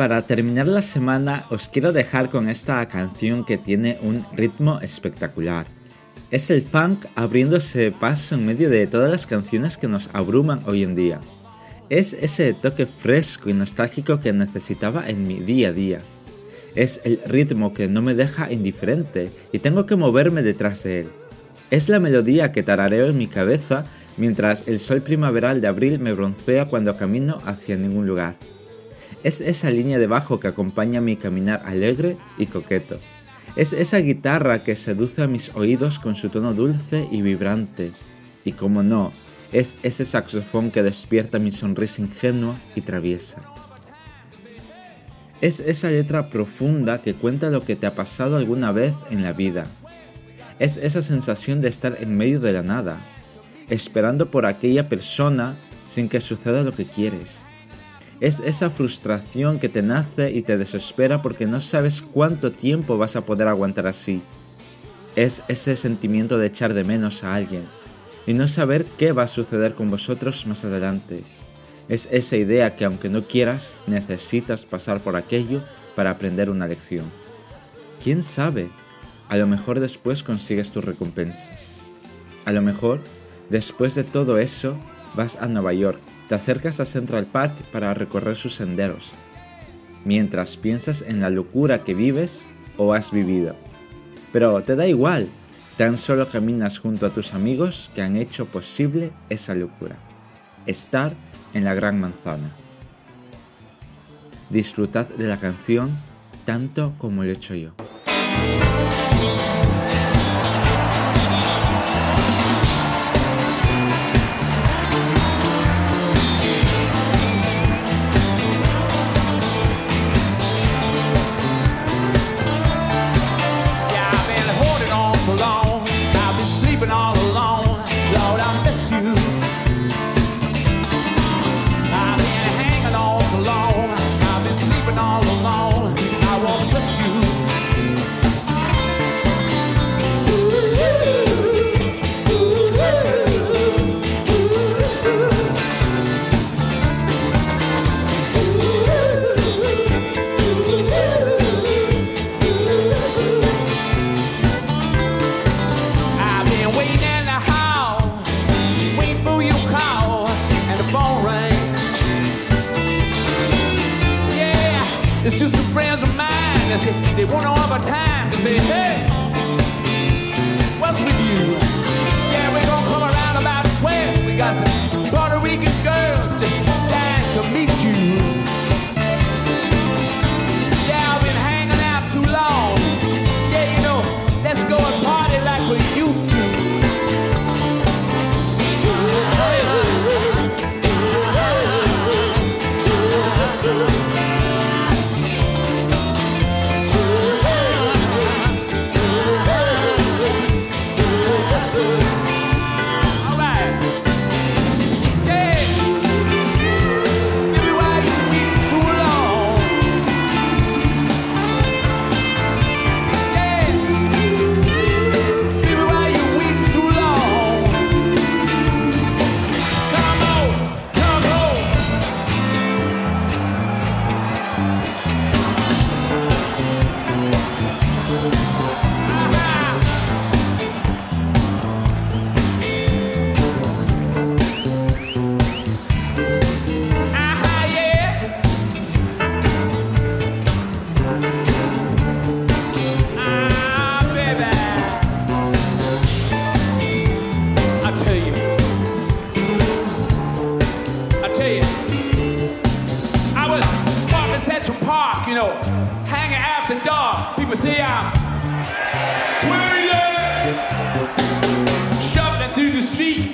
Para terminar la semana os quiero dejar con esta canción que tiene un ritmo espectacular. Es el funk abriéndose paso en medio de todas las canciones que nos abruman hoy en día. Es ese toque fresco y nostálgico que necesitaba en mi día a día. Es el ritmo que no me deja indiferente y tengo que moverme detrás de él. Es la melodía que tarareo en mi cabeza mientras el sol primaveral de abril me broncea cuando camino hacia ningún lugar. Es esa línea de bajo que acompaña mi caminar alegre y coqueto. Es esa guitarra que seduce a mis oídos con su tono dulce y vibrante. Y como no, es ese saxofón que despierta mi sonrisa ingenua y traviesa. Es esa letra profunda que cuenta lo que te ha pasado alguna vez en la vida. Es esa sensación de estar en medio de la nada, esperando por aquella persona sin que suceda lo que quieres. Es esa frustración que te nace y te desespera porque no sabes cuánto tiempo vas a poder aguantar así. Es ese sentimiento de echar de menos a alguien y no saber qué va a suceder con vosotros más adelante. Es esa idea que aunque no quieras, necesitas pasar por aquello para aprender una lección. ¿Quién sabe? A lo mejor después consigues tu recompensa. A lo mejor, después de todo eso, vas a Nueva York te acercas a Central Park para recorrer sus senderos, mientras piensas en la locura que vives o has vivido. Pero te da igual, tan solo caminas junto a tus amigos que han hecho posible esa locura. Estar en la gran manzana. Disfrutad de la canción tanto como lo he hecho yo. They say they want no other time to say, hey, what's with you? Yeah, we're gonna come around about 12. We got some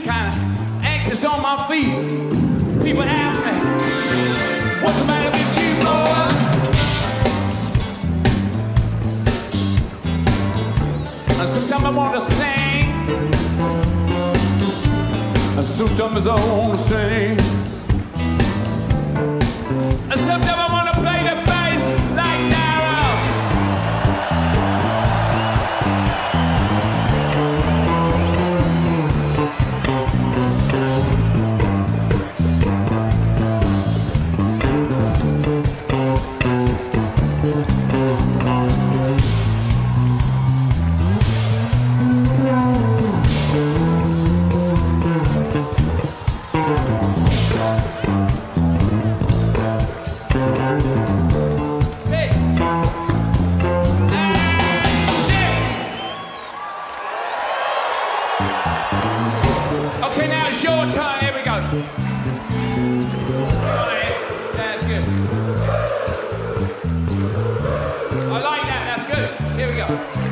kind of anxious on my feet. People ask me, what's the matter with you, boy? And sometimes I want to sing. And sometimes I want to sing. And sometimes I want to play the Ciao.